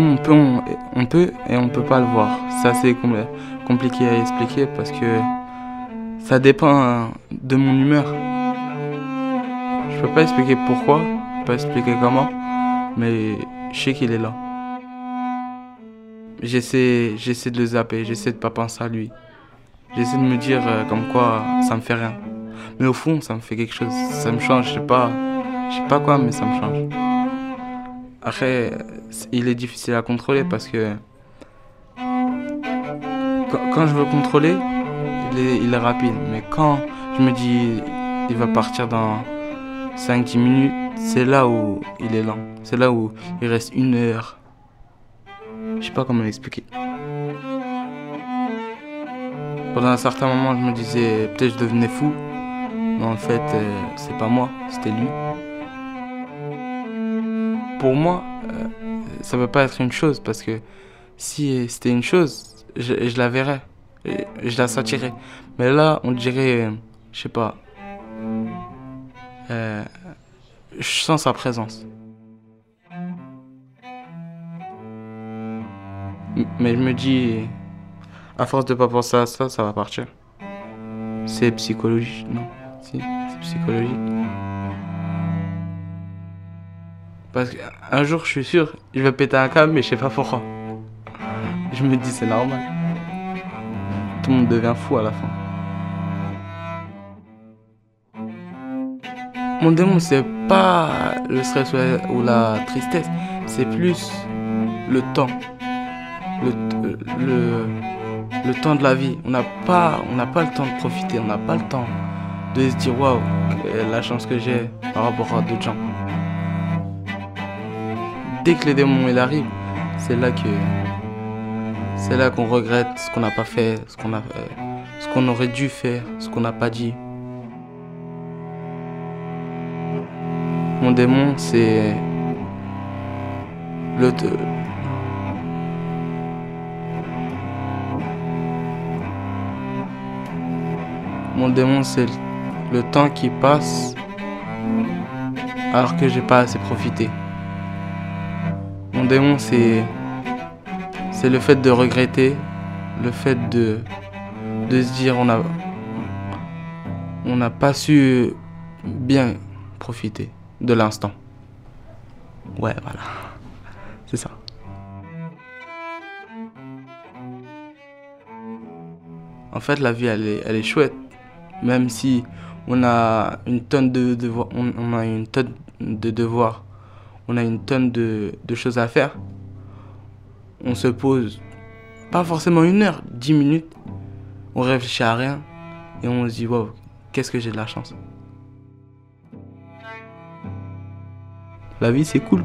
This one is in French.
on peut, on, peut et on peut pas le voir. C'est assez compliqué à expliquer parce que ça dépend de mon humeur. Je peux pas expliquer pourquoi, pas expliquer comment, mais je sais qu'il est là. J'essaie, j'essaie de le zapper, j'essaie de pas penser à lui. J'essaie de me dire euh, comme quoi ça me fait rien. Mais au fond, ça me fait quelque chose. Ça me change, je sais pas, je sais pas quoi, mais ça me change. Après, il est difficile à contrôler parce que quand, je veux contrôler, il est, rapide. Mais quand je me dis il va partir dans 5-10 minutes, c'est là où il est lent. C'est là où il reste une heure. Je sais pas comment l'expliquer. Pendant un certain moment, je me disais peut-être je devenais fou. Mais en fait, euh, c'est pas moi, c'était lui. Pour moi, euh, ça peut pas être une chose parce que si c'était une chose, je, la verrais, je la sentirais. Mais là, on dirait, je sais pas, euh, je sens sa présence. Mais je me dis, à force de pas penser à ça, ça va partir. C'est psychologique, non Si, c'est psychologique. Parce qu'un jour, je suis sûr, je vais péter un câble, mais je sais pas pourquoi. Je me dis, c'est normal. Tout le monde devient fou à la fin. Mon démon, c'est pas le stress ou la tristesse, c'est plus le temps. Le, le, le temps de la vie. On n'a pas, on n'a pas le temps de profiter, on n'a pas le temps de se dire waouh, la chance que j'ai par rapport à d'autres gens. Dès que les démons il arrive, c'est là que c'est là qu'on regrette ce qu'on n'a pas fait, ce qu'on a, ce qu'on aurait dû faire, ce qu'on n'a pas dit. Mon démon, c'est le Mon démon, c'est le temps qui passe alors que j'ai pas assez profité. Mon démon, c'est c'est le fait de regretter, le fait de de se dire on a on n'a pas su bien profiter de l'instant. Ouais, voilà. C'est ça. En fait, la vie, elle est, elle est chouette même si on a une tonne de devoirs, on, a une tonne de devoirs, on a une tonne de, choses à faire, on se pose pas forcément une heure, dix minutes, on réfléchit à rien et on se dit wow, qu'est-ce que j'ai de la chance. La vie c'est cool.